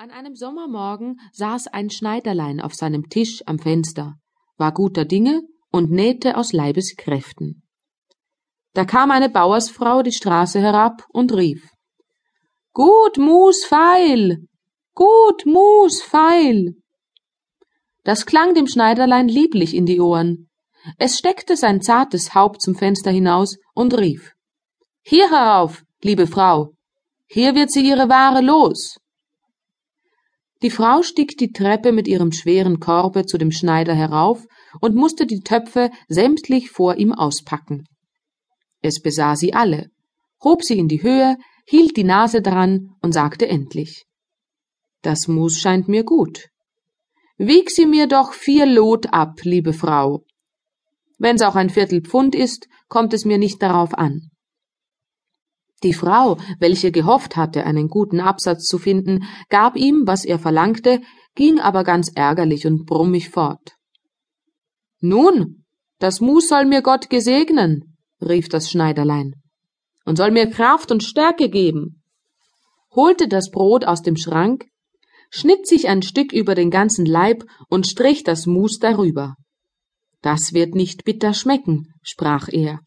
An einem Sommermorgen saß ein Schneiderlein auf seinem Tisch am Fenster, war guter Dinge und nähte aus Leibeskräften. Da kam eine Bauersfrau die Straße herab und rief Gut, Mus, feil. Gut, Mus, feil. Das klang dem Schneiderlein lieblich in die Ohren. Es steckte sein zartes Haupt zum Fenster hinaus und rief Hier herauf, liebe Frau, hier wird sie ihre Ware los. Die Frau stieg die Treppe mit ihrem schweren Korbe zu dem Schneider herauf und musste die Töpfe sämtlich vor ihm auspacken. Es besah sie alle, hob sie in die Höhe, hielt die Nase dran und sagte endlich Das Mus scheint mir gut. Wieg sie mir doch vier Lot ab, liebe Frau. Wenn's auch ein Viertelpfund ist, kommt es mir nicht darauf an. Die Frau, welche gehofft hatte, einen guten Absatz zu finden, gab ihm, was er verlangte, ging aber ganz ärgerlich und brummig fort. Nun, das Mus soll mir Gott gesegnen, rief das Schneiderlein, und soll mir Kraft und Stärke geben, holte das Brot aus dem Schrank, schnitt sich ein Stück über den ganzen Leib und strich das Mus darüber. Das wird nicht bitter schmecken, sprach er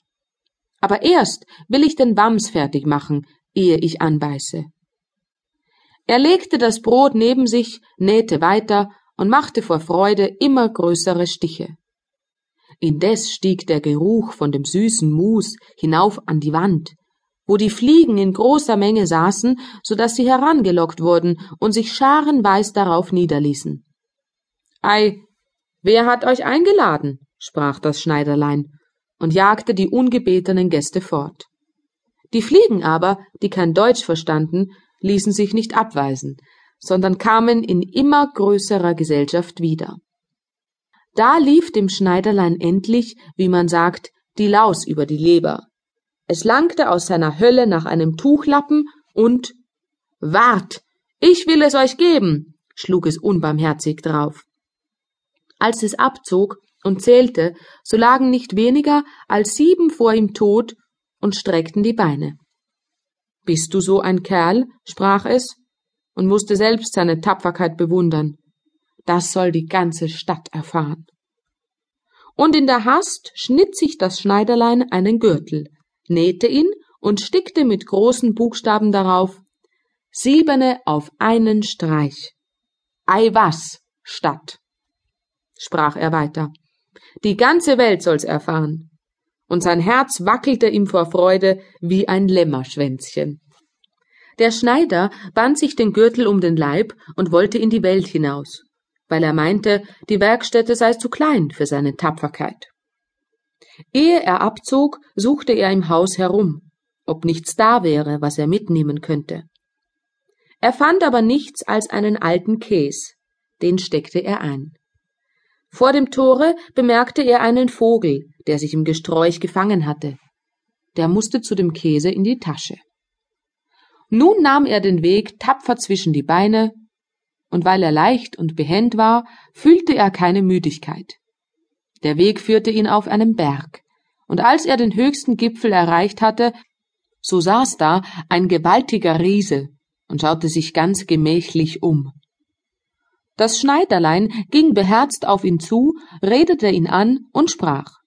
aber erst will ich den Wams fertig machen, ehe ich anbeiße. Er legte das Brot neben sich, nähte weiter und machte vor Freude immer größere Stiche. Indes stieg der Geruch von dem süßen Mus hinauf an die Wand, wo die Fliegen in großer Menge saßen, so dass sie herangelockt wurden und sich scharenweis darauf niederließen. Ei, wer hat euch eingeladen? sprach das Schneiderlein und jagte die ungebetenen Gäste fort. Die Fliegen aber, die kein Deutsch verstanden, ließen sich nicht abweisen, sondern kamen in immer größerer Gesellschaft wieder. Da lief dem Schneiderlein endlich, wie man sagt, die Laus über die Leber. Es langte aus seiner Hölle nach einem Tuchlappen und Wart, ich will es euch geben, schlug es unbarmherzig drauf. Als es abzog, und zählte, so lagen nicht weniger als sieben vor ihm tot und streckten die Beine. Bist du so ein Kerl? sprach es und musste selbst seine Tapferkeit bewundern. Das soll die ganze Stadt erfahren. Und in der Hast schnitt sich das Schneiderlein einen Gürtel, nähte ihn und stickte mit großen Buchstaben darauf Siebene auf einen Streich. Ei was, Stadt, sprach er weiter. Die ganze Welt soll's erfahren. Und sein Herz wackelte ihm vor Freude wie ein Lämmerschwänzchen. Der Schneider band sich den Gürtel um den Leib und wollte in die Welt hinaus, weil er meinte, die Werkstätte sei zu klein für seine Tapferkeit. Ehe er abzog, suchte er im Haus herum, ob nichts da wäre, was er mitnehmen könnte. Er fand aber nichts als einen alten Käs, den steckte er ein. Vor dem Tore bemerkte er einen Vogel, der sich im Gesträuch gefangen hatte. Der musste zu dem Käse in die Tasche. Nun nahm er den Weg tapfer zwischen die Beine, und weil er leicht und behend war, fühlte er keine Müdigkeit. Der Weg führte ihn auf einem Berg, und als er den höchsten Gipfel erreicht hatte, so saß da ein gewaltiger Riese und schaute sich ganz gemächlich um. Das Schneiderlein ging beherzt auf ihn zu, redete ihn an und sprach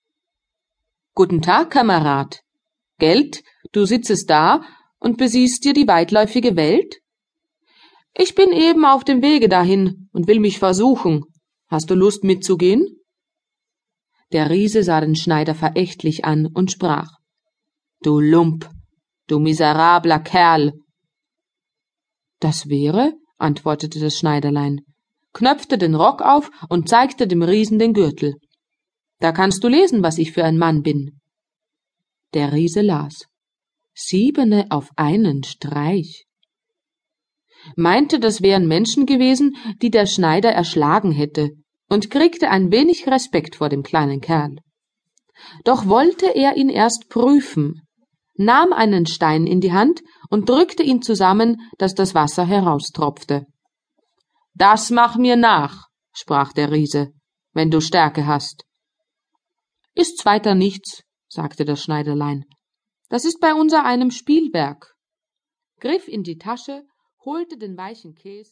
Guten Tag, Kamerad. Geld, du sitzest da und besiehst dir die weitläufige Welt? Ich bin eben auf dem Wege dahin und will mich versuchen. Hast du Lust mitzugehen? Der Riese sah den Schneider verächtlich an und sprach Du Lump, du miserabler Kerl. Das wäre, antwortete das Schneiderlein, knöpfte den Rock auf und zeigte dem Riesen den Gürtel. Da kannst du lesen, was ich für ein Mann bin. Der Riese las. Siebene auf einen Streich. Meinte, das wären Menschen gewesen, die der Schneider erschlagen hätte, und kriegte ein wenig Respekt vor dem kleinen Kerl. Doch wollte er ihn erst prüfen, nahm einen Stein in die Hand und drückte ihn zusammen, dass das Wasser heraustropfte. Das mach mir nach, sprach der Riese, wenn du Stärke hast. Ist's weiter nichts, sagte das Schneiderlein. Das ist bei unser einem Spielwerk. Griff in die Tasche, holte den weichen Käs